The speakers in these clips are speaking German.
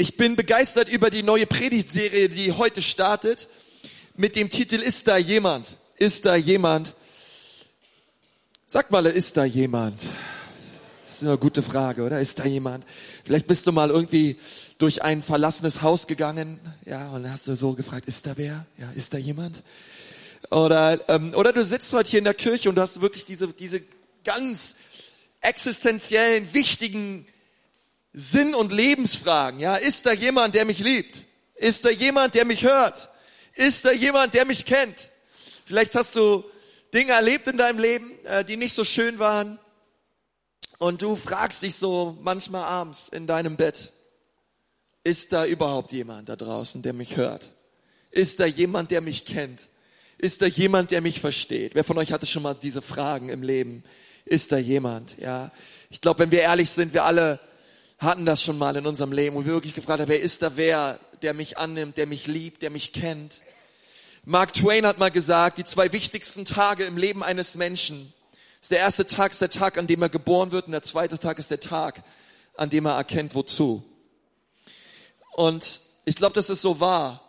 Ich bin begeistert über die neue Predigtserie, die heute startet, mit dem Titel Ist da jemand? Ist da jemand? Sag mal, ist da jemand? Das ist eine gute Frage, oder? Ist da jemand? Vielleicht bist du mal irgendwie durch ein verlassenes Haus gegangen, ja, und hast du so gefragt, ist da wer? Ja, ist da jemand? Oder, ähm, oder du sitzt heute hier in der Kirche und du hast wirklich diese, diese ganz existenziellen, wichtigen Sinn- und Lebensfragen. Ja, ist da jemand, der mich liebt? Ist da jemand, der mich hört? Ist da jemand, der mich kennt? Vielleicht hast du Dinge erlebt in deinem Leben, äh, die nicht so schön waren. Und du fragst dich so manchmal abends in deinem Bett, ist da überhaupt jemand da draußen, der mich hört? Ist da jemand, der mich kennt? Ist da jemand, der mich versteht? Wer von euch hatte schon mal diese Fragen im Leben? Ist da jemand? Ja. Ich glaube, wenn wir ehrlich sind, wir alle hatten das schon mal in unserem Leben, wo wir wirklich gefragt haben, wer ist da wer, der mich annimmt, der mich liebt, der mich kennt. Mark Twain hat mal gesagt, die zwei wichtigsten Tage im Leben eines Menschen ist der erste Tag ist der Tag, an dem er geboren wird und der zweite Tag ist der Tag, an dem er erkennt, wozu. Und ich glaube, das ist so wahr.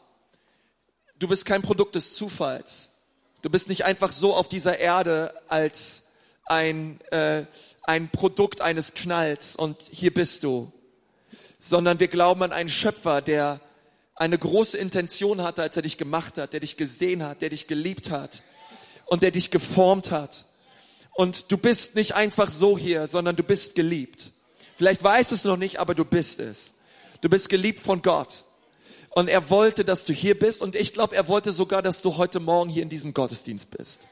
Du bist kein Produkt des Zufalls. Du bist nicht einfach so auf dieser Erde als ein, äh, ein Produkt eines Knalls und hier bist du, sondern wir glauben an einen Schöpfer, der eine große Intention hatte, als er dich gemacht hat, der dich gesehen hat, der dich geliebt hat und der dich geformt hat. Und du bist nicht einfach so hier, sondern du bist geliebt. Vielleicht weißt es noch nicht, aber du bist es. Du bist geliebt von Gott. Und er wollte, dass du hier bist. Und ich glaube, er wollte sogar, dass du heute Morgen hier in diesem Gottesdienst bist.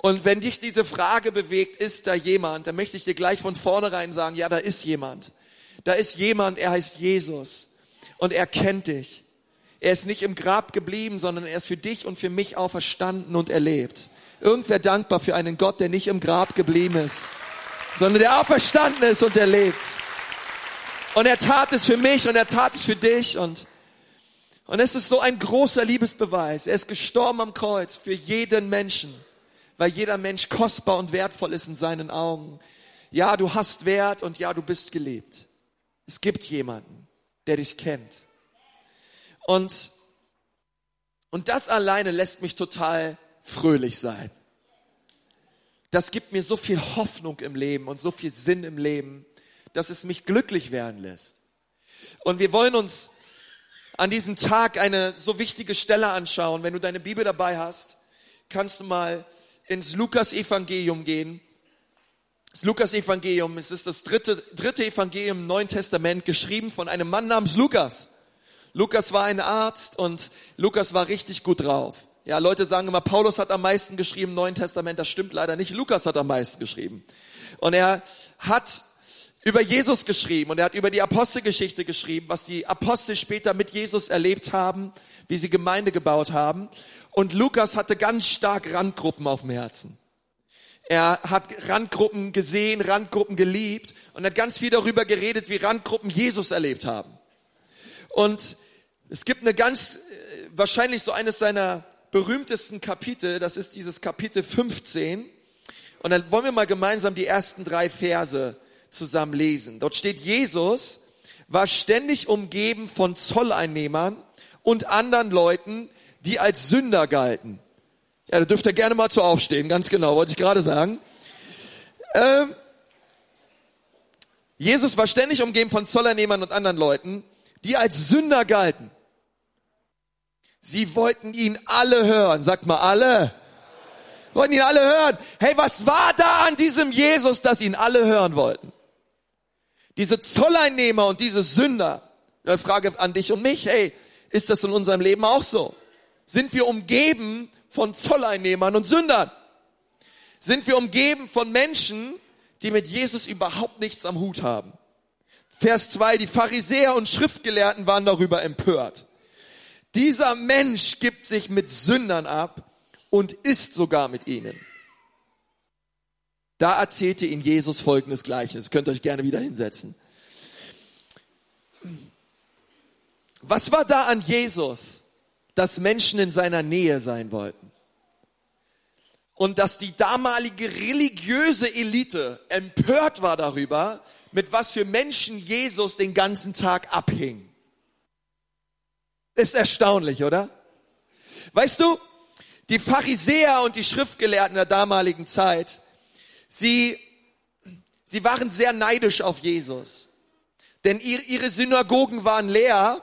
Und wenn dich diese Frage bewegt, ist da jemand, dann möchte ich dir gleich von vornherein sagen, ja, da ist jemand. Da ist jemand, er heißt Jesus. Und er kennt dich. Er ist nicht im Grab geblieben, sondern er ist für dich und für mich auferstanden und erlebt. Irgendwer dankbar für einen Gott, der nicht im Grab geblieben ist, sondern der auferstanden ist und erlebt. Und er tat es für mich und er tat es für dich und und es ist so ein großer Liebesbeweis. Er ist gestorben am Kreuz für jeden Menschen weil jeder Mensch kostbar und wertvoll ist in seinen Augen. Ja, du hast Wert und ja, du bist geliebt. Es gibt jemanden, der dich kennt. Und, und das alleine lässt mich total fröhlich sein. Das gibt mir so viel Hoffnung im Leben und so viel Sinn im Leben, dass es mich glücklich werden lässt. Und wir wollen uns an diesem Tag eine so wichtige Stelle anschauen. Wenn du deine Bibel dabei hast, kannst du mal ins Lukas-Evangelium gehen. Das Lukas-Evangelium, es ist das dritte, dritte Evangelium im Neuen Testament, geschrieben von einem Mann namens Lukas. Lukas war ein Arzt und Lukas war richtig gut drauf. Ja, Leute sagen immer, Paulus hat am meisten geschrieben im Neuen Testament. Das stimmt leider nicht. Lukas hat am meisten geschrieben. Und er hat über Jesus geschrieben und er hat über die Apostelgeschichte geschrieben, was die Apostel später mit Jesus erlebt haben, wie sie Gemeinde gebaut haben. Und Lukas hatte ganz stark Randgruppen auf dem Herzen. Er hat Randgruppen gesehen, Randgruppen geliebt und hat ganz viel darüber geredet, wie Randgruppen Jesus erlebt haben. Und es gibt eine ganz, äh, wahrscheinlich so eines seiner berühmtesten Kapitel, das ist dieses Kapitel 15. Und dann wollen wir mal gemeinsam die ersten drei Verse zusammen lesen. Dort steht, Jesus war ständig umgeben von Zolleinnehmern und anderen Leuten, die als Sünder galten. Ja, da dürft ihr gerne mal zu aufstehen, ganz genau, wollte ich gerade sagen. Ähm, Jesus war ständig umgeben von Zollernehmern und anderen Leuten, die als Sünder galten. Sie wollten ihn alle hören. Sagt mal alle. Wollten ihn alle hören. Hey, was war da an diesem Jesus, dass ihn alle hören wollten? Diese Zolleinnehmer und diese Sünder. Eine Frage an dich und mich. Hey, ist das in unserem Leben auch so? Sind wir umgeben von Zolleinnehmern und Sündern. Sind wir umgeben von Menschen, die mit Jesus überhaupt nichts am Hut haben. Vers 2, die Pharisäer und Schriftgelehrten waren darüber empört. Dieser Mensch gibt sich mit Sündern ab und isst sogar mit ihnen. Da erzählte ihnen Jesus folgendes Gleichnis. Könnt ihr euch gerne wieder hinsetzen. Was war da an Jesus, dass Menschen in seiner Nähe sein wollten. Und dass die damalige religiöse Elite empört war darüber, mit was für Menschen Jesus den ganzen Tag abhing. Ist erstaunlich, oder? Weißt du, die Pharisäer und die Schriftgelehrten der damaligen Zeit, sie, sie waren sehr neidisch auf Jesus. Denn ihre Synagogen waren leer,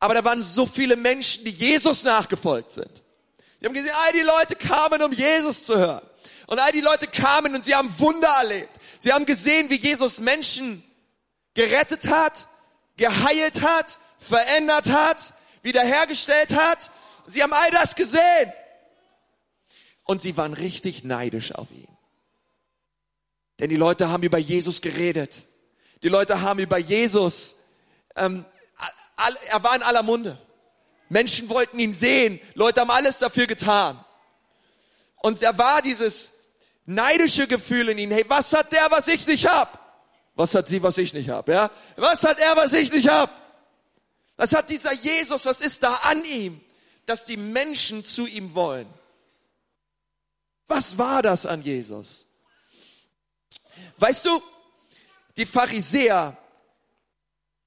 aber da waren so viele Menschen, die Jesus nachgefolgt sind. Sie haben gesehen, all die Leute kamen, um Jesus zu hören. Und all die Leute kamen und sie haben Wunder erlebt. Sie haben gesehen, wie Jesus Menschen gerettet hat, geheilt hat, verändert hat, wiederhergestellt hat. Sie haben all das gesehen. Und sie waren richtig neidisch auf ihn. Denn die Leute haben über Jesus geredet. Die Leute haben über Jesus, ähm, er war in aller Munde. Menschen wollten ihn sehen. Leute haben alles dafür getan. Und er war dieses neidische Gefühl in ihnen. Hey, was hat der, was ich nicht hab? Was hat sie, was ich nicht hab? Ja? Was hat er, was ich nicht hab? Was hat dieser Jesus, was ist da an ihm, dass die Menschen zu ihm wollen? Was war das an Jesus? Weißt du, die Pharisäer,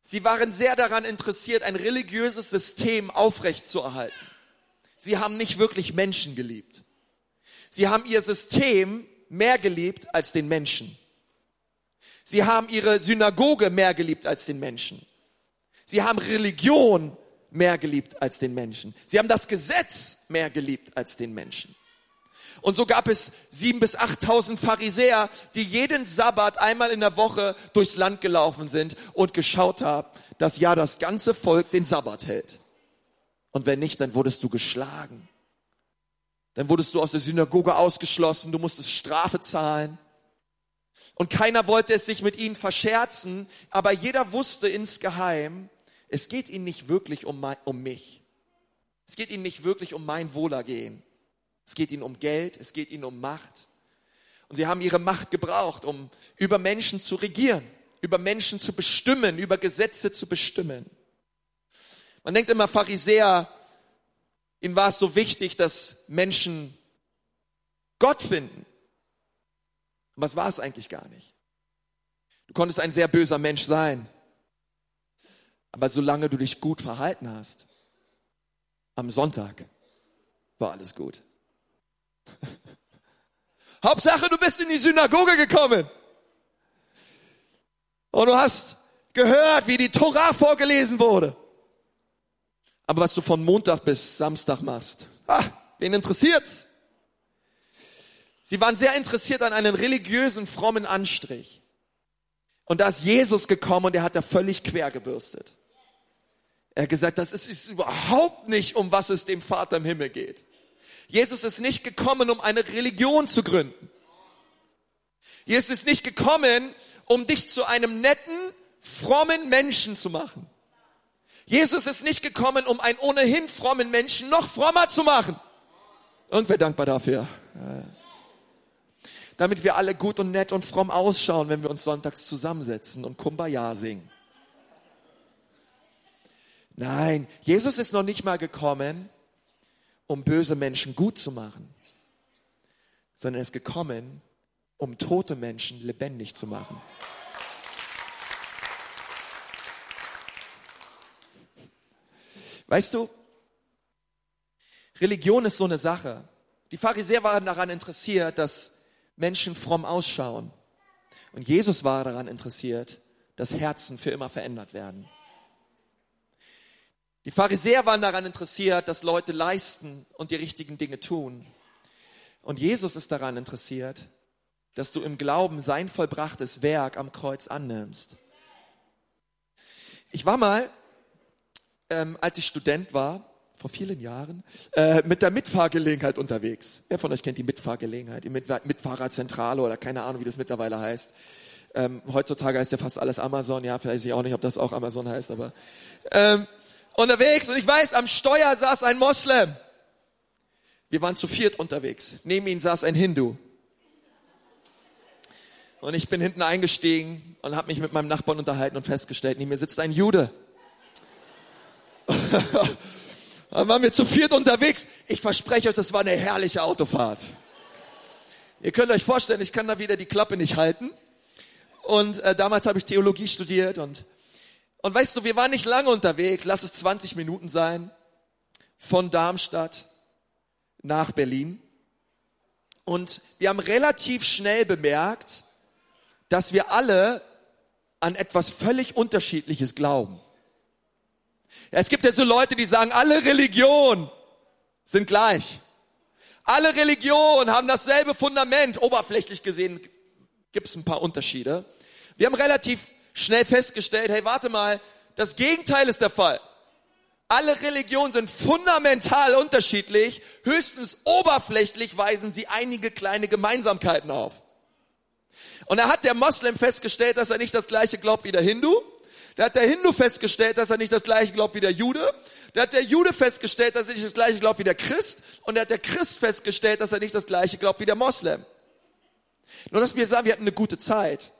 sie waren sehr daran interessiert, ein religiöses System aufrechtzuerhalten. Sie haben nicht wirklich Menschen geliebt. Sie haben ihr System mehr geliebt als den Menschen. Sie haben ihre Synagoge mehr geliebt als den Menschen. Sie haben Religion mehr geliebt als den Menschen. Sie haben das Gesetz mehr geliebt als den Menschen. Und so gab es sieben bis achttausend Pharisäer, die jeden Sabbat einmal in der Woche durchs Land gelaufen sind und geschaut haben, dass ja das ganze Volk den Sabbat hält. Und wenn nicht, dann wurdest du geschlagen. Dann wurdest du aus der Synagoge ausgeschlossen, du musstest Strafe zahlen. Und keiner wollte es sich mit ihnen verscherzen, aber jeder wusste insgeheim, es geht ihnen nicht wirklich um, mein, um mich. Es geht ihnen nicht wirklich um mein Wohlergehen. Es geht ihnen um Geld, es geht ihnen um Macht. Und sie haben ihre Macht gebraucht, um über Menschen zu regieren, über Menschen zu bestimmen, über Gesetze zu bestimmen. Man denkt immer, Pharisäer, ihnen war es so wichtig, dass Menschen Gott finden. Und was war es eigentlich gar nicht? Du konntest ein sehr böser Mensch sein. Aber solange du dich gut verhalten hast, am Sonntag war alles gut. Hauptsache, du bist in die Synagoge gekommen. Und du hast gehört, wie die Torah vorgelesen wurde. Aber was du von Montag bis Samstag machst, ah, wen interessiert's? Sie waren sehr interessiert an einem religiösen, frommen Anstrich. Und da ist Jesus gekommen und er hat da völlig quer gebürstet. Er hat gesagt, das ist, ist überhaupt nicht, um was es dem Vater im Himmel geht. Jesus ist nicht gekommen, um eine Religion zu gründen. Jesus ist nicht gekommen, um dich zu einem netten, frommen Menschen zu machen. Jesus ist nicht gekommen, um einen ohnehin frommen Menschen noch frommer zu machen. Irgendwer dankbar dafür. Damit wir alle gut und nett und fromm ausschauen, wenn wir uns sonntags zusammensetzen und Kumbaya singen. Nein, Jesus ist noch nicht mal gekommen, um böse Menschen gut zu machen, sondern er ist gekommen, um tote Menschen lebendig zu machen. Weißt du, Religion ist so eine Sache. Die Pharisäer waren daran interessiert, dass Menschen fromm ausschauen. Und Jesus war daran interessiert, dass Herzen für immer verändert werden. Die Pharisäer waren daran interessiert, dass Leute leisten und die richtigen Dinge tun. Und Jesus ist daran interessiert, dass du im Glauben sein vollbrachtes Werk am Kreuz annimmst. Ich war mal, ähm, als ich Student war, vor vielen Jahren, äh, mit der Mitfahrgelegenheit unterwegs. Wer von euch kennt die Mitfahrgelegenheit, die Mit Mitfahrerzentrale oder keine Ahnung, wie das mittlerweile heißt. Ähm, heutzutage heißt ja fast alles Amazon, ja, vielleicht weiß ich auch nicht, ob das auch Amazon heißt, aber ähm, unterwegs und ich weiß, am Steuer saß ein Moslem. Wir waren zu viert unterwegs. Neben ihm saß ein Hindu. Und ich bin hinten eingestiegen und habe mich mit meinem Nachbarn unterhalten und festgestellt, neben mir sitzt ein Jude. Dann waren wir zu viert unterwegs. Ich verspreche euch, das war eine herrliche Autofahrt. Ihr könnt euch vorstellen, ich kann da wieder die Klappe nicht halten. Und äh, damals habe ich Theologie studiert und Und weißt du, wir waren nicht lange unterwegs, lass es 20 Minuten sein, von Darmstadt nach Berlin. Und wir haben relativ schnell bemerkt, dass wir alle an etwas völlig Unterschiedliches glauben. Es gibt ja so Leute, die sagen, alle Religionen sind gleich. Alle Religionen haben dasselbe Fundament. Oberflächlich gesehen gibt es ein paar Unterschiede. Wir haben relativ schnell festgestellt, hey, warte mal, das Gegenteil ist der Fall. Alle Religionen sind fundamental unterschiedlich, höchstens oberflächlich weisen sie einige kleine Gemeinsamkeiten auf. Und da hat der Moslem festgestellt, dass er nicht das gleiche glaubt wie der Hindu. Da hat der Hindu festgestellt, dass er nicht das gleiche glaubt wie der Jude. Da hat der Jude festgestellt, dass er nicht das gleiche glaubt wie der Christ. Und da hat der Christ festgestellt, dass er nicht das gleiche glaubt wie der Moslem. Nur, dass wir sagen, wir hatten eine gute Zeit.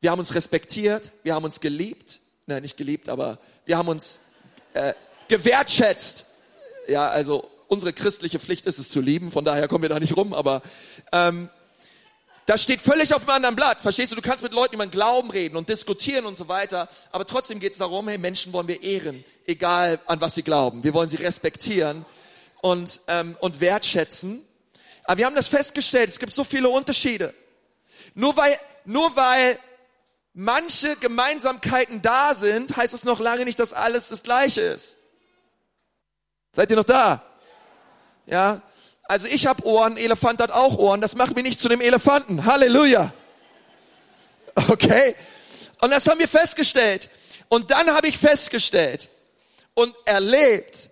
Wir haben uns respektiert, wir haben uns geliebt. Nein, nicht geliebt, aber wir haben uns äh, gewertschätzt. Ja, also unsere christliche Pflicht ist es zu lieben, von daher kommen wir da nicht rum, aber ähm, das steht völlig auf einem anderen Blatt. Verstehst du? Du kannst mit Leuten über den Glauben reden und diskutieren und so weiter. Aber trotzdem geht es darum, hey, Menschen wollen wir ehren, egal an was sie glauben. Wir wollen sie respektieren und, ähm, und wertschätzen. Aber wir haben das festgestellt, es gibt so viele Unterschiede. Nur weil, nur weil manche Gemeinsamkeiten da sind, heißt es noch lange nicht, dass alles das Gleiche ist. Seid ihr noch da? Ja, also ich habe Ohren, Elefant hat auch Ohren. Das macht mich nicht zu dem Elefanten. Halleluja. Okay? Und das haben wir festgestellt. Und dann habe ich festgestellt und erlebt,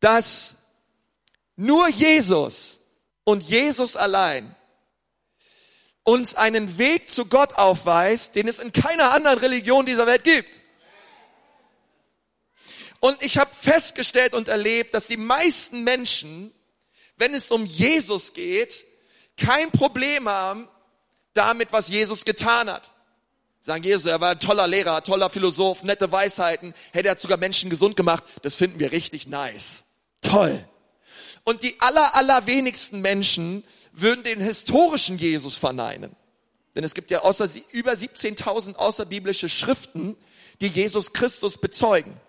dass nur Jesus und Jesus allein uns einen Weg zu Gott aufweist, den es in keiner anderen Religion dieser Welt gibt. Und ich habe festgestellt und erlebt, dass die meisten Menschen, wenn es um Jesus geht, kein Problem haben damit, was Jesus getan hat. Sagen Jesus, er war ein toller Lehrer, toller Philosoph, nette Weisheiten, der hat sogar Menschen gesund gemacht. Das finden wir richtig nice. Toll. Und die aller, allerwenigsten Menschen würden den historischen Jesus verneinen. Denn es gibt ja außer, über 17.000 außerbiblische Schriften, die Jesus Christus bezeugen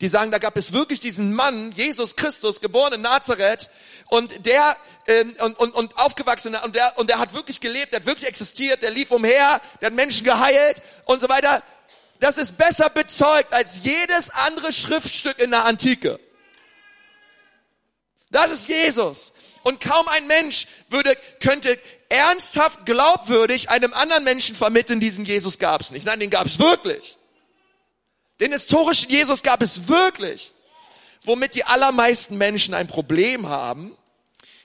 die sagen, da gab es wirklich diesen Mann, Jesus Christus, geboren in Nazareth, und der ähm, und, und, und aufgewachsen und der und der hat wirklich gelebt, der hat wirklich existiert, der lief umher, der hat Menschen geheilt und so weiter. Das ist besser bezeugt als jedes andere Schriftstück in der Antike. Das ist Jesus. Und kaum ein Mensch würde, könnte ernsthaft glaubwürdig einem anderen Menschen vermitteln, diesen Jesus gab es nicht. Nein, den gab es wirklich. Den historischen Jesus gab es wirklich. Womit die allermeisten Menschen ein Problem haben,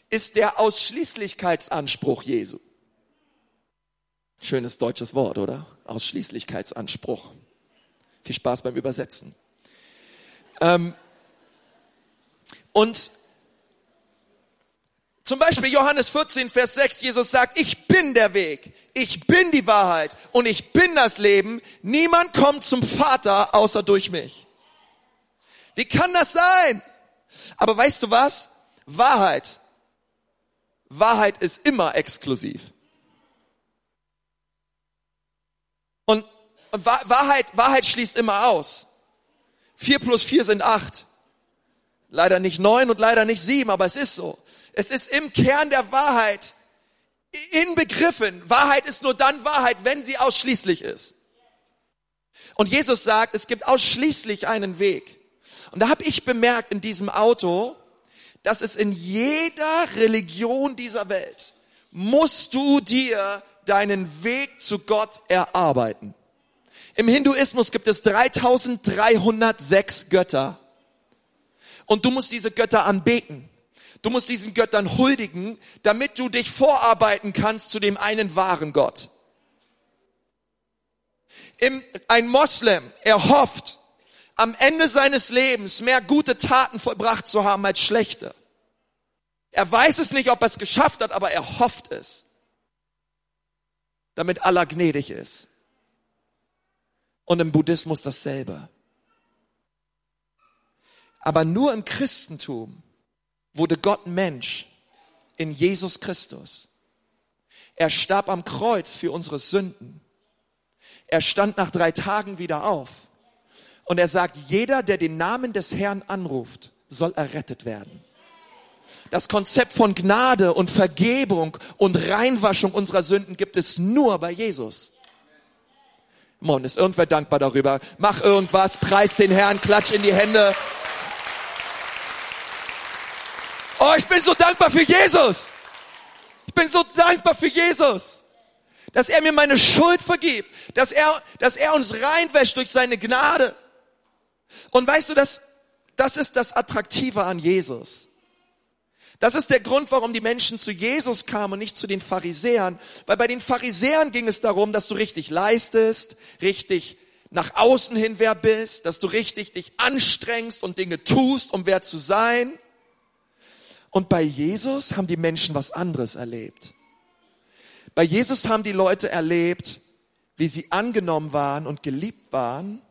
ist der Ausschließlichkeitsanspruch Jesu. Schönes deutsches Wort, oder? Ausschließlichkeitsanspruch. Viel Spaß beim Übersetzen. Ähm, und zum Beispiel Johannes 14, Vers 6, Jesus sagt, ich bin der Weg, ich bin die Wahrheit und ich bin das Leben. Niemand kommt zum Vater außer durch mich. Wie kann das sein? Aber weißt du was? Wahrheit. Wahrheit ist immer exklusiv. Und Wahrheit, Wahrheit schließt immer aus. Vier plus vier sind acht. Leider nicht neun und leider nicht sieben, aber es ist so. Es ist im Kern der Wahrheit inbegriffen. Wahrheit ist nur dann Wahrheit, wenn sie ausschließlich ist. Und Jesus sagt, es gibt ausschließlich einen Weg. Und da habe ich bemerkt in diesem Auto, dass es in jeder Religion dieser Welt musst du dir deinen Weg zu Gott erarbeiten. Im Hinduismus gibt es 3306 Götter. Und du musst diese Götter anbeten. Du musst diesen Göttern huldigen, damit du dich vorarbeiten kannst zu dem einen wahren Gott. Im, ein Moslem, er hofft, am Ende seines Lebens mehr gute Taten vollbracht zu haben als schlechte. Er weiß es nicht, ob er es geschafft hat, aber er hofft es, damit Allah gnädig ist. Und im Buddhismus dasselbe. Aber nur im Christentum wurde Gott Mensch in Jesus Christus. Er starb am Kreuz für unsere Sünden. Er stand nach drei Tagen wieder auf. Und er sagt, jeder, der den Namen des Herrn anruft, soll errettet werden. Das Konzept von Gnade und Vergebung und Reinwaschung unserer Sünden gibt es nur bei Jesus. Mon, ist irgendwer dankbar darüber? Mach irgendwas, preis den Herrn, klatsch in die Hände. Oh, ich bin so dankbar für Jesus. Ich bin so dankbar für Jesus. Dass er mir meine Schuld vergibt. Dass er, dass er uns reinwäscht durch seine Gnade. Und weißt du, das, das ist das Attraktive an Jesus. Das ist der Grund, warum die Menschen zu Jesus kamen und nicht zu den Pharisäern. Weil bei den Pharisäern ging es darum, dass du richtig leistest, richtig nach außen hin wer bist, dass du richtig dich anstrengst und Dinge tust, um wer zu sein. Und bei Jesus haben die Menschen was anderes erlebt. Bei Jesus haben die Leute erlebt, wie sie angenommen waren und geliebt waren,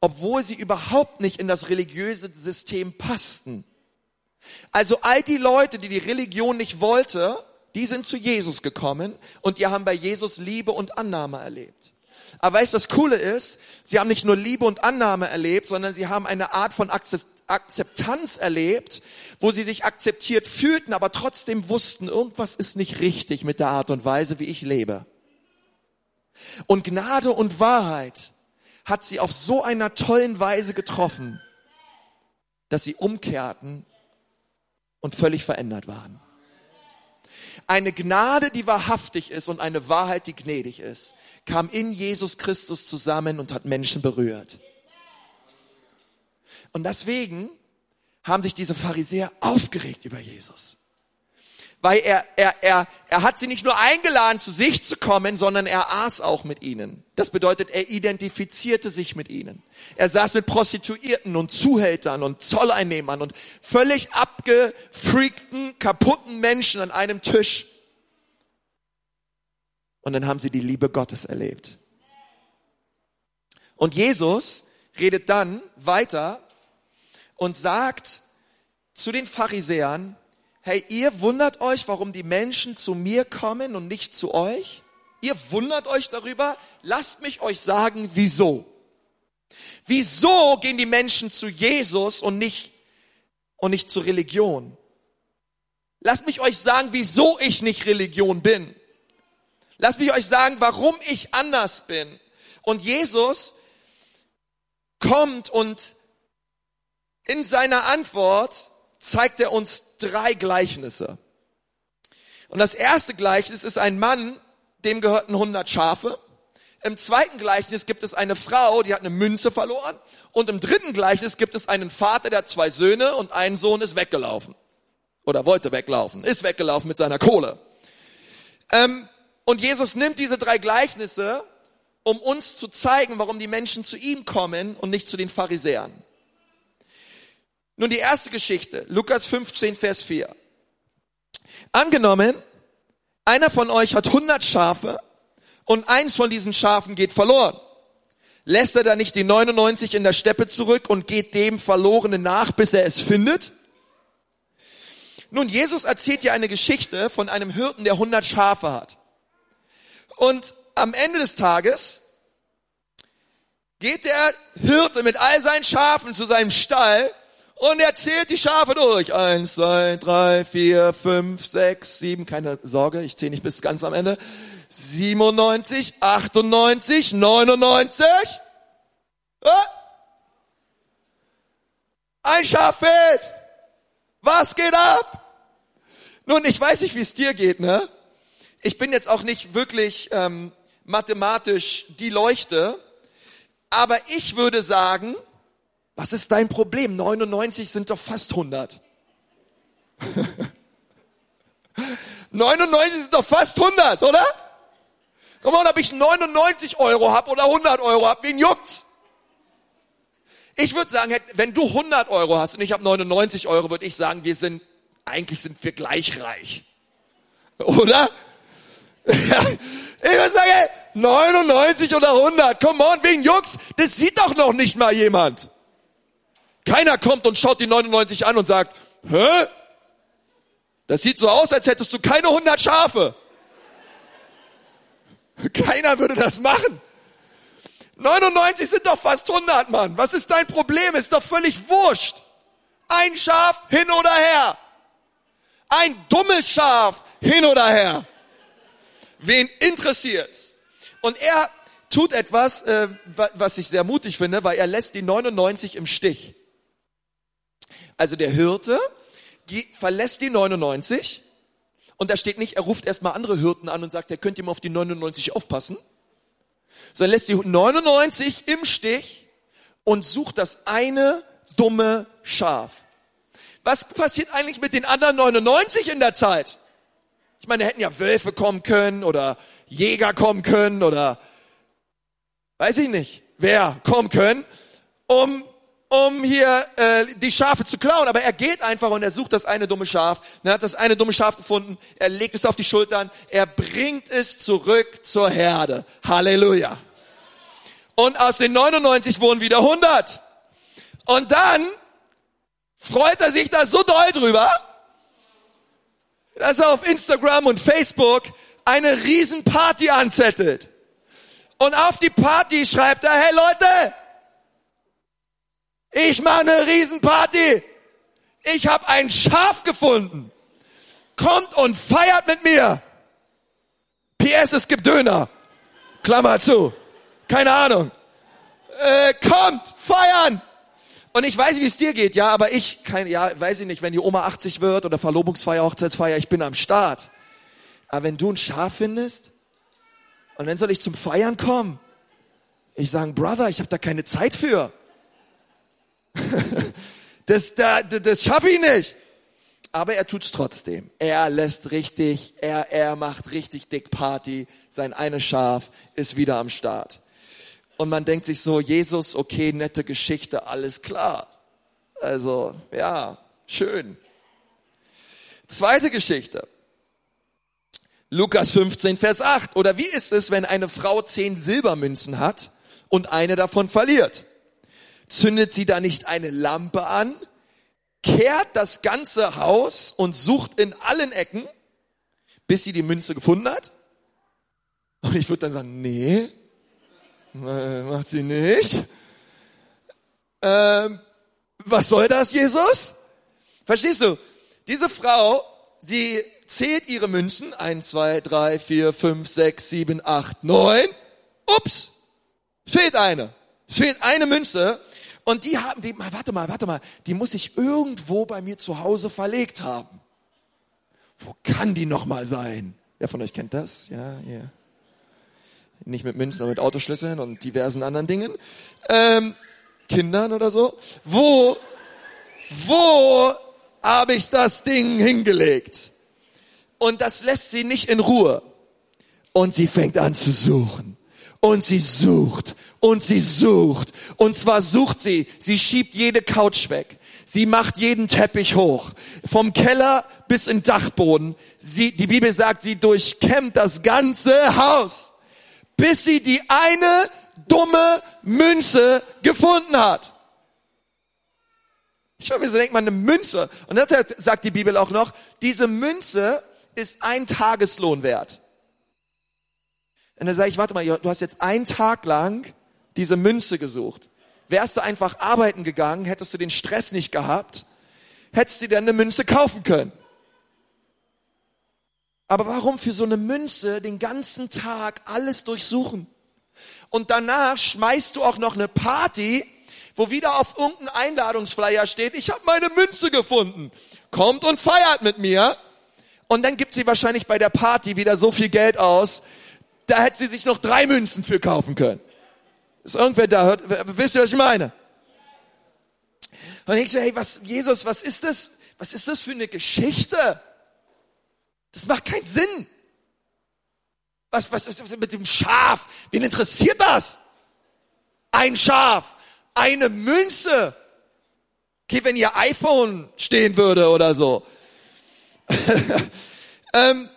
obwohl sie überhaupt nicht in das religiöse System passten. Also all die Leute, die die Religion nicht wollte, die sind zu Jesus gekommen und die haben bei Jesus Liebe und Annahme erlebt. Aber weißt du, das Coole ist, sie haben nicht nur Liebe und Annahme erlebt, sondern sie haben eine Art von Akzeptanz erlebt, wo sie sich akzeptiert fühlten, aber trotzdem wussten, irgendwas ist nicht richtig mit der Art und Weise, wie ich lebe. Und Gnade und Wahrheit hat sie auf so einer tollen Weise getroffen, dass sie umkehrten und völlig verändert waren. Eine Gnade, die wahrhaftig ist und eine Wahrheit, die gnädig ist, kam in Jesus Christus zusammen und hat Menschen berührt. Und deswegen haben sich diese Pharisäer aufgeregt über Jesus weil er, er, er, er hat sie nicht nur eingeladen, zu sich zu kommen, sondern er aß auch mit ihnen. Das bedeutet, er identifizierte sich mit ihnen. Er saß mit Prostituierten und Zuhältern und Zolleinnehmern und völlig abgefreakten, kaputten Menschen an einem Tisch. Und dann haben sie die Liebe Gottes erlebt. Und Jesus redet dann weiter und sagt zu den Pharisäern, hey, ihr wundert euch, warum die Menschen zu mir kommen und nicht zu euch? Ihr wundert euch darüber? Lasst mich euch sagen, wieso. Wieso gehen die Menschen zu Jesus und nicht, und nicht zur Religion? Lasst mich euch sagen, wieso ich nicht Religion bin. Lasst mich euch sagen, warum ich anders bin. Und Jesus kommt und in seiner Antwort zeigt er uns drei Gleichnisse. Und das erste Gleichnis ist ein Mann, dem gehörten 100 Schafe. Im zweiten Gleichnis gibt es eine Frau, die hat eine Münze verloren. Und im dritten Gleichnis gibt es einen Vater, der hat zwei Söhne und ein Sohn ist weggelaufen. Oder wollte weglaufen, ist weggelaufen mit seiner Kohle. Ähm, und Jesus nimmt diese drei Gleichnisse, um uns zu zeigen, warum die Menschen zu ihm kommen und nicht zu den Pharisäern. Nun die erste Geschichte, Lukas 15, Vers 4. Angenommen, einer von euch hat 100 Schafe und eins von diesen Schafen geht verloren. Lässt er da nicht die 99 in der Steppe zurück und geht dem Verlorenen nach, bis er es findet? Nun, Jesus erzählt ja eine Geschichte von einem Hirten, der 100 Schafe hat. Und am Ende des Tages geht der Hirte mit all seinen Schafen zu seinem Stall und er zählt die Schafe durch. Eins, zwei, drei, vier, fünf, sechs, sieben. Keine Sorge, ich zähle nicht bis ganz am Ende. 97, 98, 99. Ein Schaf fehlt. Was geht ab? Nun, ich weiß nicht, wie es dir geht, ne? Ich bin jetzt auch nicht wirklich ähm, mathematisch die Leuchte, aber ich würde sagen, was ist dein Problem? 99 sind doch fast 100. 99 sind doch fast 100, oder? Komm mal, ob ich 99 Euro hab oder 100 Euro hab, wen juckt's? Ich würde sagen, wenn du 100 Euro hast und ich habe 99 Euro, würde ich sagen, wir sind, eigentlich sind wir gleich reich. Oder? ich würde sagen, 99 oder 100, come on, wen juckt's? Das sieht doch noch nicht mal jemand. Keiner kommt und schaut die 99 an und sagt, hä? Das sieht so aus, als hättest du keine 100 Schafe. Keiner würde das machen. 99 sind doch fast 100, Mann. Was ist dein Problem? Ist doch völlig wurscht. Ein Schaf hin oder her. Ein dummes Schaf hin oder her. Wen interessiert's? Und er tut etwas, äh, was ich sehr mutig finde, weil er lässt die 99 im Stich. Also der Hirte verlässt die 99 und da steht nicht, er ruft erstmal andere Hirten an und sagt, er könnte ihm auf die 99 aufpassen, sondern lässt die 99 im Stich und sucht das eine dumme Schaf. Was passiert eigentlich mit den anderen 99 in der Zeit? Ich meine, da hätten ja Wölfe kommen können oder Jäger kommen können oder weiß ich nicht, wer kommen können, um um hier äh, die Schafe zu klauen, aber er geht einfach und er sucht das eine dumme Schaf. Er hat das eine dumme Schaf gefunden, er legt es auf die Schultern, er bringt es zurück zur Herde. Halleluja. Und aus den 99 wurden wieder 100. Und dann freut er sich da so doll drüber, dass er auf Instagram und Facebook eine Riesenparty anzettelt. Und auf die Party schreibt er, hey Leute, ich mache eine Riesenparty. Ich habe ein Schaf gefunden. Kommt und feiert mit mir. PS, es gibt Döner. Klammer zu. Keine Ahnung. Äh, kommt, feiern. Und ich weiß, wie es dir geht, ja, aber ich, kein, ja, weiß ich nicht, wenn die Oma 80 wird oder Verlobungsfeier, Hochzeitsfeier, ich bin am Start. Aber wenn du ein Schaf findest und dann soll ich zum Feiern kommen, ich sagen, Brother, ich habe da keine Zeit für. das, das, das schaffe ich nicht. Aber er tut's trotzdem. Er lässt richtig, er, er macht richtig dick Party. Sein eine Schaf ist wieder am Start. Und man denkt sich so, Jesus, okay, nette Geschichte, alles klar. Also, ja, schön. Zweite Geschichte. Lukas 15, Vers 8. Oder wie ist es, wenn eine Frau zehn Silbermünzen hat und eine davon verliert? Zündet sie da nicht eine Lampe an, kehrt das ganze Haus und sucht in allen Ecken, bis sie die Münze gefunden hat? Und ich würde dann sagen, nee, macht sie nicht. Ähm, was soll das, Jesus? Verstehst du? Diese Frau, sie zählt ihre Münzen. Eins, zwei, drei, vier, fünf, sechs, sieben, acht, neun. Ups, fehlt eine. Es fehlt eine Münze. Und die haben, die, warte mal, warte mal, die muss ich irgendwo bei mir zu Hause verlegt haben. Wo kann die noch mal sein? Wer von euch kennt das? Ja, ja. Nicht mit Münzen, aber mit Autoschlüsseln und diversen anderen Dingen. Ähm, Kindern oder so. Wo, wo habe ich das Ding hingelegt? Und das lässt sie nicht in Ruhe. Und sie fängt an zu suchen. Und sie sucht und sie sucht. Und zwar sucht sie, sie schiebt jede Couch weg. Sie macht jeden Teppich hoch. Vom Keller bis in Dachboden. Sie, die Bibel sagt, sie durchkämmt das ganze Haus. Bis sie die eine dumme Münze gefunden hat. Ich habe mir so denkt man eine Münze. Und das sagt die Bibel auch noch, diese Münze ist ein Tageslohn wert. Und dann sage ich, warte mal, du hast jetzt einen Tag lang diese Münze gesucht. Wärst du einfach arbeiten gegangen, hättest du den Stress nicht gehabt, hättest du dir eine Münze kaufen können. Aber warum für so eine Münze den ganzen Tag alles durchsuchen? Und danach schmeißt du auch noch eine Party, wo wieder auf irgendein Einladungsflyer steht, ich habe meine Münze gefunden. Kommt und feiert mit mir. Und dann gibt sie wahrscheinlich bei der Party wieder so viel Geld aus, da hätte sie sich noch drei Münzen für kaufen können. Ist irgendwer da? Hört, wisst ihr, was ich meine? Und ich so, hey, was, Jesus, was ist das? Was ist das für eine Geschichte? Das macht keinen Sinn. Was, was ist mit dem Schaf? Wen interessiert das? Ein Schaf, eine Münze. Okay, wenn ihr iPhone stehen würde oder so. ähm,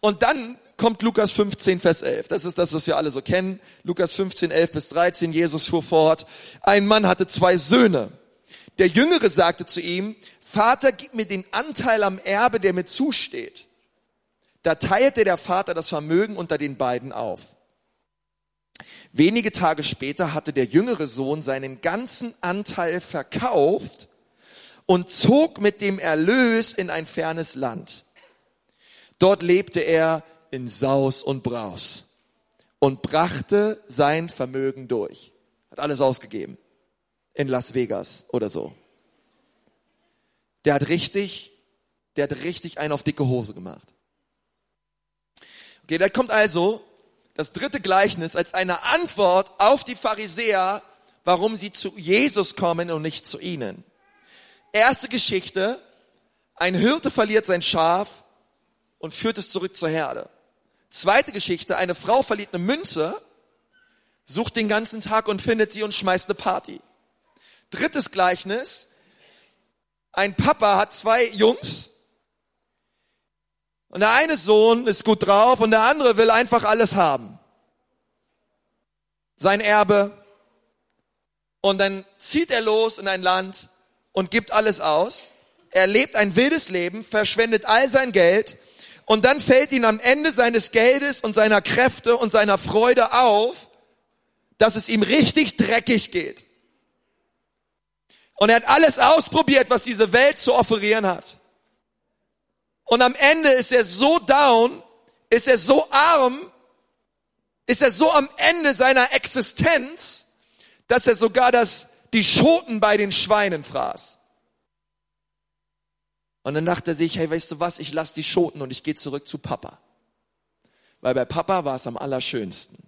und dann kommt Lukas 15, Vers 11. Das ist das, was wir alle so kennen. Lukas 15, 11 bis 13. Jesus fuhr fort. Ein Mann hatte zwei Söhne. Der Jüngere sagte zu ihm, Vater, gib mir den Anteil am Erbe, der mir zusteht. Da teilte der Vater das Vermögen unter den beiden auf. Wenige Tage später hatte der jüngere Sohn seinen ganzen Anteil verkauft und zog mit dem Erlös in ein fernes Land. Dort lebte er in Saus und Braus und brachte sein Vermögen durch. Hat alles ausgegeben. In Las Vegas oder so. Der hat richtig, der hat richtig einen auf dicke Hose gemacht. Okay, da kommt also das dritte Gleichnis als eine Antwort auf die Pharisäer, warum sie zu Jesus kommen und nicht zu ihnen. Erste Geschichte, ein Hirte verliert sein Schaf und führt es zurück zur Herde. Zweite Geschichte, eine Frau verliert eine Münze, sucht den ganzen Tag und findet sie und schmeißt eine Party. Drittes Gleichnis, ein Papa hat zwei Jungs und der eine Sohn ist gut drauf und der andere will einfach alles haben. Sein Erbe. Und dann zieht er los in ein Land und gibt alles aus. Er lebt ein wildes Leben, verschwendet all sein Geld und dann fällt ihm am Ende seines Geldes und seiner Kräfte und seiner Freude auf, dass es ihm richtig dreckig geht. Und er hat alles ausprobiert, was diese Welt zu offerieren hat. Und am Ende ist er so down, ist er so arm, ist er so am Ende seiner Existenz, dass er sogar das, die Schoten bei den Schweinen fraß. Und dann dachte er sich, hey, weißt du was, ich lasse die Schoten und ich gehe zurück zu Papa. Weil bei Papa war es am allerschönsten.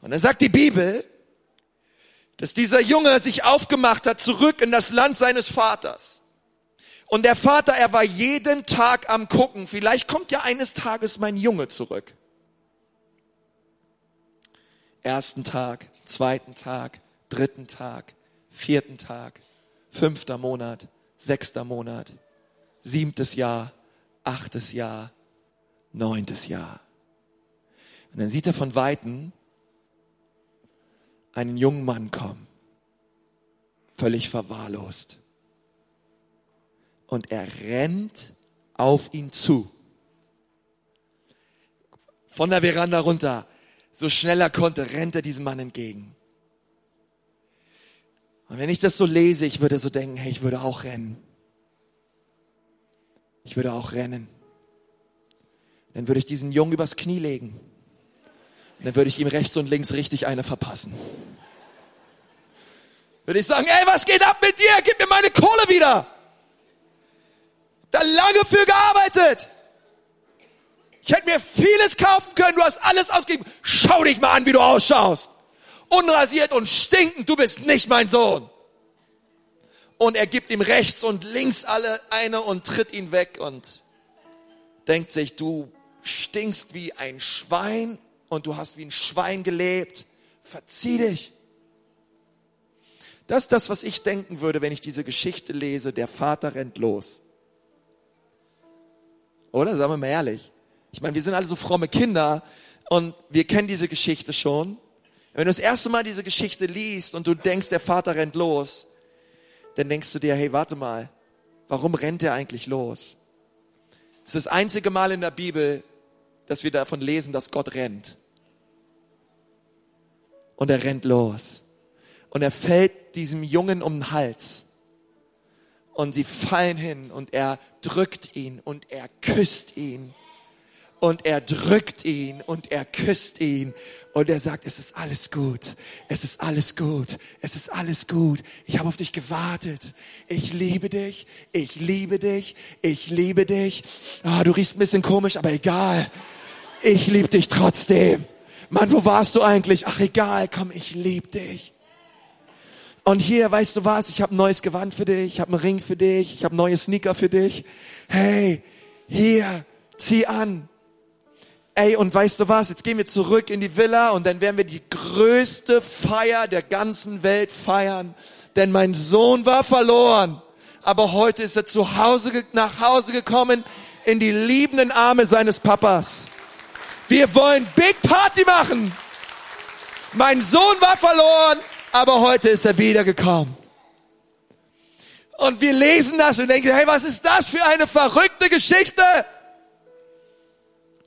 Und dann sagt die Bibel, dass dieser Junge sich aufgemacht hat, zurück in das Land seines Vaters. Und der Vater, er war jeden Tag am gucken. Vielleicht kommt ja eines Tages mein Junge zurück. Ersten Tag, zweiten Tag, dritten Tag, vierten Tag, fünfter Monat, sechster Monat, siebtes Jahr, achtes Jahr, neuntes Jahr. Und dann sieht er von Weitem einen jungen Mann kommen, völlig verwahrlost und er rennt auf ihn zu. Von der Veranda runter, so schnell er konnte, rennt er diesem Mann entgegen. Und wenn ich das so lese, ich würde so denken, hey, ich würde auch rennen. Ich würde auch rennen. Dann würde ich diesen Jungen übers Knie legen. Und dann würde ich ihm rechts und links richtig eine verpassen. Würde ich sagen, ey, was geht ab mit dir? Gib mir meine Kohle wieder. Da lange für gearbeitet. Ich hätte mir vieles kaufen können, du hast alles ausgegeben. Schau dich mal an, wie du ausschaust. Unrasiert und stinkend, du bist nicht mein Sohn. Und er gibt ihm rechts und links alle eine und tritt ihn weg und denkt sich, du stinkst wie ein Schwein und du hast wie ein Schwein gelebt. Verzieh dich. Das ist das, was ich denken würde, wenn ich diese Geschichte lese. Der Vater rennt los. Oder? Sagen wir mal ehrlich. Ich meine, wir sind alle so fromme Kinder und wir kennen diese Geschichte schon. Wenn du das erste Mal diese Geschichte liest und du denkst, der Vater rennt los, dann denkst du dir, hey, warte mal, warum rennt er eigentlich los? Es ist das einzige Mal in der Bibel, dass wir davon lesen, dass Gott rennt. Und er rennt los. Und er fällt diesem Jungen um den Hals und sie fallen hin und er drückt ihn und er küsst ihn und er drückt ihn und er küsst ihn und er sagt, es ist alles gut, es ist alles gut, es ist alles gut. Ich habe auf dich gewartet. Ich liebe dich, ich liebe dich, ich liebe dich. Ah, du riechst ein bisschen komisch, aber egal. Ich liebe dich trotzdem. Mann, wo warst du eigentlich? Ach egal, komm, ich liebe dich. Und hier, weißt du was, ich habe ein neues Gewand für dich, ich habe einen Ring für dich, ich habe neue Sneaker für dich. Hey, hier, zieh an. Ey, und weißt du was, jetzt gehen wir zurück in die Villa und dann werden wir die größte Feier der ganzen Welt feiern. Denn mein Sohn war verloren, aber heute ist er zu Hause, nach Hause gekommen in die liebenden Arme seines Papas. Wir wollen Big Party machen. Mein Sohn war verloren, aber heute ist er wiedergekommen. Und wir lesen das und denken, hey, was ist das für eine verrückte Geschichte?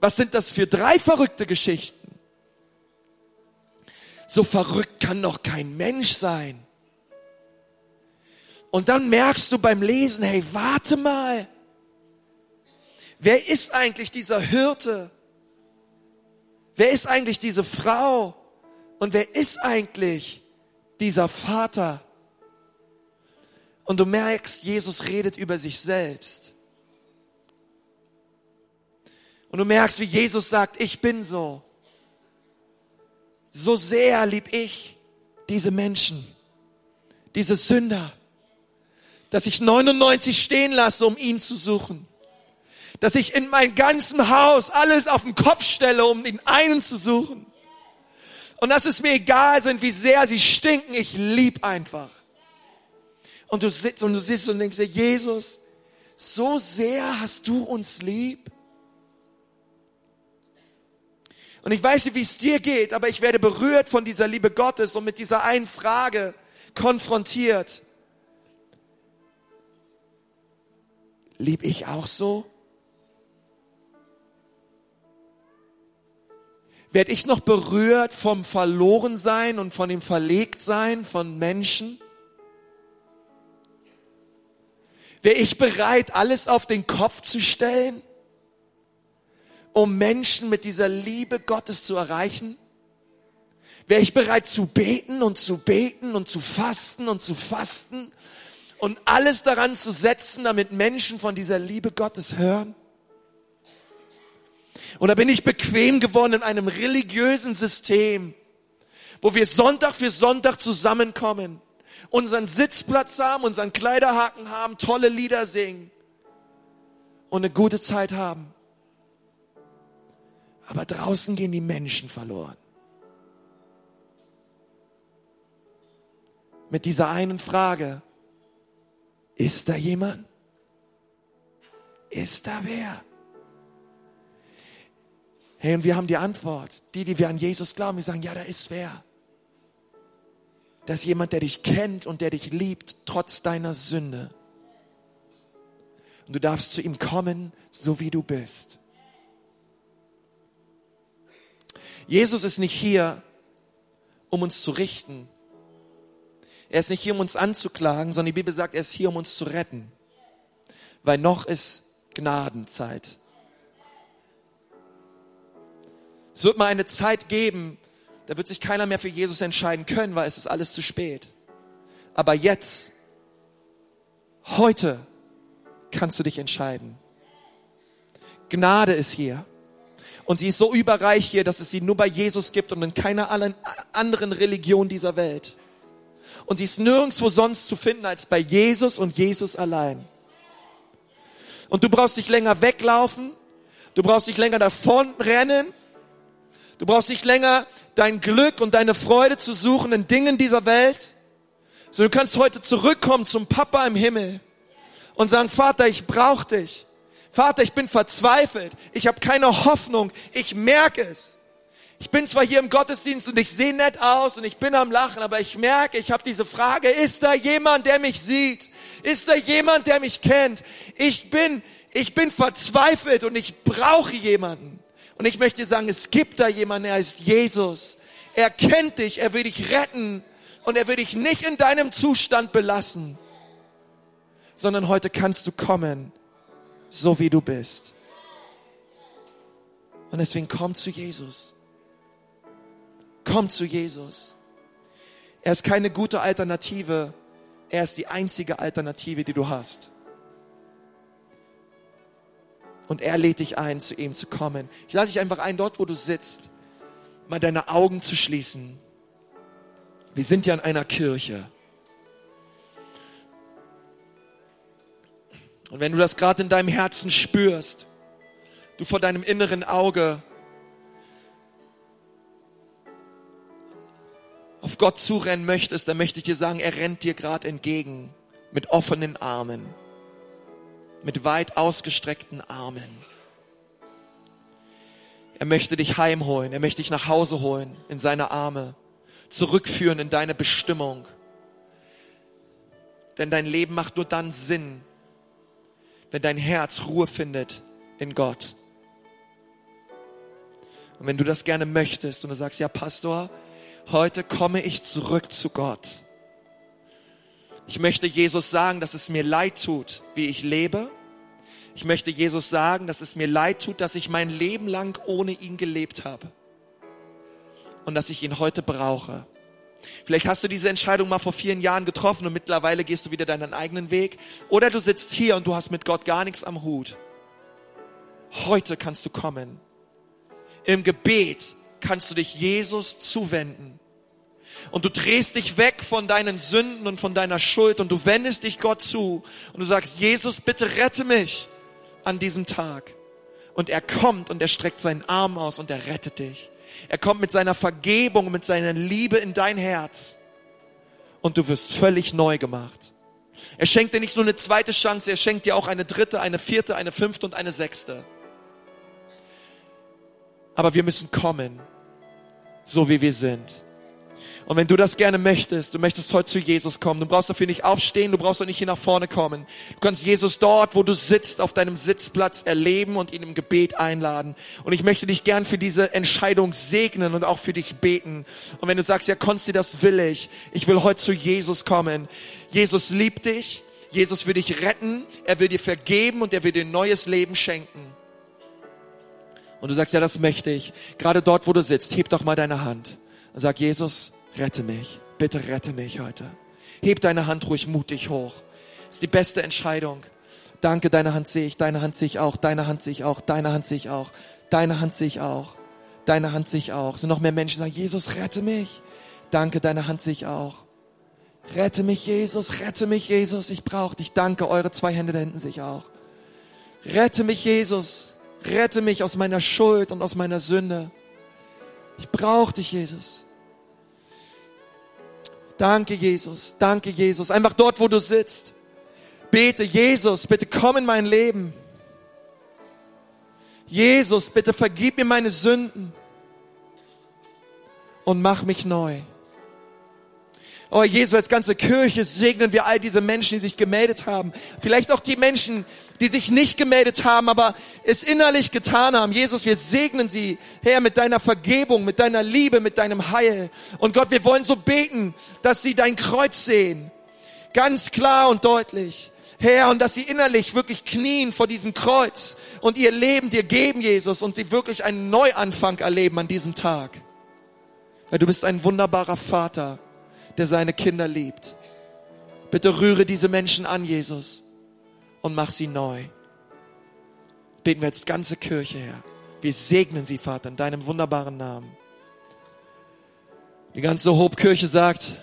Was sind das für drei verrückte Geschichten? So verrückt kann doch kein Mensch sein. Und dann merkst du beim Lesen, hey, warte mal. Wer ist eigentlich dieser Hirte? Wer ist eigentlich diese Frau? Und wer ist eigentlich dieser Vater? Und du merkst, Jesus redet über sich selbst. Und du merkst, wie Jesus sagt, ich bin so. So sehr lieb ich diese Menschen, diese Sünder, dass ich 99 stehen lasse, um ihn zu suchen. Dass ich in mein ganzem Haus alles auf den Kopf stelle, um den einen zu suchen. Und dass es mir egal sind, wie sehr sie stinken, ich lieb einfach. Und du sitzt und du sitzt und denkst dir, Jesus, so sehr hast du uns lieb. Und ich weiß nicht, wie es dir geht, aber ich werde berührt von dieser Liebe Gottes und mit dieser einen Frage konfrontiert. Lieb ich auch so? Werde ich noch berührt vom Verlorensein und von dem Verlegtsein von Menschen? Wäre ich bereit, alles auf den Kopf zu stellen? Um Menschen mit dieser Liebe Gottes zu erreichen? Wäre ich bereit zu beten und zu beten und zu fasten und zu fasten und alles daran zu setzen, damit Menschen von dieser Liebe Gottes hören? Oder bin ich bequem geworden in einem religiösen System, wo wir Sonntag für Sonntag zusammenkommen, unseren Sitzplatz haben, unseren Kleiderhaken haben, tolle Lieder singen und eine gute Zeit haben? Aber draußen gehen die Menschen verloren. Mit dieser einen Frage, ist da jemand? Ist da wer? Hey, und wir haben die Antwort. Die, die wir an Jesus glauben, wir sagen, ja, da ist wer. Da ist jemand, der dich kennt und der dich liebt, trotz deiner Sünde. Und du darfst zu ihm kommen, so wie du bist. Jesus ist nicht hier, um uns zu richten. Er ist nicht hier, um uns anzuklagen, sondern die Bibel sagt, er ist hier, um uns zu retten. Weil noch ist Gnadenzeit. Es wird mal eine Zeit geben, da wird sich keiner mehr für Jesus entscheiden können, weil es ist alles zu spät. Aber jetzt, heute, kannst du dich entscheiden. Gnade ist hier. Und sie ist so überreich hier, dass es sie nur bei Jesus gibt und in keiner anderen Religion dieser Welt. Und sie ist nirgendwo sonst zu finden als bei Jesus und Jesus allein. Und du brauchst nicht länger weglaufen. Du brauchst nicht länger davon rennen. Du brauchst nicht länger dein Glück und deine Freude zu suchen in Dingen dieser Welt. Sondern du kannst heute zurückkommen zum Papa im Himmel und sagen, Vater, ich brauche dich. Vater, ich bin verzweifelt. Ich habe keine Hoffnung. Ich merke es. Ich bin zwar hier im Gottesdienst und ich sehe nett aus und ich bin am Lachen, aber ich merke, ich habe diese Frage, ist da jemand, der mich sieht? Ist da jemand, der mich kennt? Ich bin, ich bin verzweifelt und ich brauche jemanden. Und ich möchte sagen, es gibt da jemanden, er heißt Jesus. Er kennt dich, er will dich retten und er will dich nicht in deinem Zustand belassen, sondern heute kannst du kommen so wie du bist. Und deswegen komm zu Jesus. Komm zu Jesus. Er ist keine gute Alternative. Er ist die einzige Alternative, die du hast. Und er lädt dich ein, zu ihm zu kommen. Ich lasse dich einfach ein, dort wo du sitzt, mal deine Augen zu schließen. Wir sind ja in einer Kirche. Und wenn du das gerade in deinem Herzen spürst, du vor deinem inneren Auge auf Gott zurennen möchtest, dann möchte ich dir sagen, er rennt dir gerade entgegen mit offenen Armen, mit weit ausgestreckten Armen. Er möchte dich heimholen, er möchte dich nach Hause holen in seine Arme, zurückführen in deine Bestimmung. Denn dein Leben macht nur dann Sinn, wenn dein Herz Ruhe findet in Gott. Und wenn du das gerne möchtest und du sagst, ja Pastor, heute komme ich zurück zu Gott. Ich möchte Jesus sagen, dass es mir leid tut, wie ich lebe. Ich möchte Jesus sagen, dass es mir leid tut, dass ich mein Leben lang ohne ihn gelebt habe. Und dass ich ihn heute brauche. Vielleicht hast du diese Entscheidung mal vor vielen Jahren getroffen und mittlerweile gehst du wieder deinen eigenen Weg. Oder du sitzt hier und du hast mit Gott gar nichts am Hut. Heute kannst du kommen. Im Gebet kannst du dich Jesus zuwenden. Und du drehst dich weg von deinen Sünden und von deiner Schuld und du wendest dich Gott zu und du sagst, Jesus, bitte rette mich an diesem Tag. Und er kommt und er streckt seinen Arm aus und er rettet dich. Er kommt mit seiner Vergebung, mit seiner Liebe in dein Herz. Und du wirst völlig neu gemacht. Er schenkt dir nicht nur eine zweite Chance, er schenkt dir auch eine dritte, eine vierte, eine fünfte und eine sechste. Aber wir müssen kommen, so wie wir sind. Und wenn du das gerne möchtest, du möchtest heute zu Jesus kommen, du brauchst dafür nicht aufstehen, du brauchst auch nicht hier nach vorne kommen. Du kannst Jesus dort, wo du sitzt, auf deinem Sitzplatz erleben und ihn im Gebet einladen. Und ich möchte dich gern für diese Entscheidung segnen und auch für dich beten. Und wenn du sagst, ja, Konsti, das will ich. Ich will heute zu Jesus kommen. Jesus liebt dich. Jesus will dich retten. Er will dir vergeben und er will dir ein neues Leben schenken. Und du sagst, ja, das möchte ich. Gerade dort, wo du sitzt, heb doch mal deine Hand und sag, Jesus, rette mich. Bitte rette mich heute. Heb deine Hand ruhig mutig hoch. Ist die beste Entscheidung. Danke, deine Hand sehe ich, deine Hand sehe ich auch, deine Hand sehe ich auch, deine Hand sehe ich auch, deine Hand sehe ich auch, deine Hand sehe ich auch. Sind noch mehr Menschen, die sagen, Jesus, rette mich. Danke, deine Hand sehe ich auch. Rette mich, Jesus, rette mich, Jesus, ich brauche dich. Danke, eure zwei Hände da hinten sehe ich auch. Rette mich, Jesus, rette mich aus meiner Schuld und aus meiner Sünde. Ich brauche dich, Jesus. Danke, Jesus. Danke, Jesus. Einfach dort, wo du sitzt. Bete, Jesus, bitte komm in mein Leben. Jesus, bitte vergib mir meine Sünden und mach mich neu. Oh Jesus, als ganze Kirche segnen wir all diese Menschen, die sich gemeldet haben. Vielleicht auch die Menschen, die sich nicht gemeldet haben, aber es innerlich getan haben. Jesus, wir segnen sie, Herr, mit deiner Vergebung, mit deiner Liebe, mit deinem Heil. Und Gott, wir wollen so beten, dass sie dein Kreuz sehen. Ganz klar und deutlich. Herr, und dass sie innerlich wirklich knien vor diesem Kreuz und ihr Leben dir geben, Jesus, und sie wirklich einen Neuanfang erleben an diesem Tag. Weil du bist ein wunderbarer Vater der seine Kinder liebt. Bitte rühre diese Menschen an, Jesus, und mach sie neu. Beten wir jetzt ganze Kirche her. Wir segnen sie, Vater, in deinem wunderbaren Namen. Die ganze Hobkirche sagt,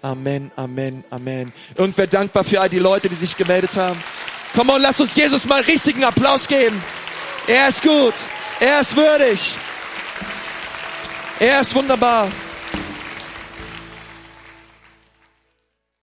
Amen, Amen, Amen. Irgendwer dankbar für all die Leute, die sich gemeldet haben? Komm und lass uns Jesus mal richtigen Applaus geben. Er ist gut. Er ist würdig. Er ist wunderbar.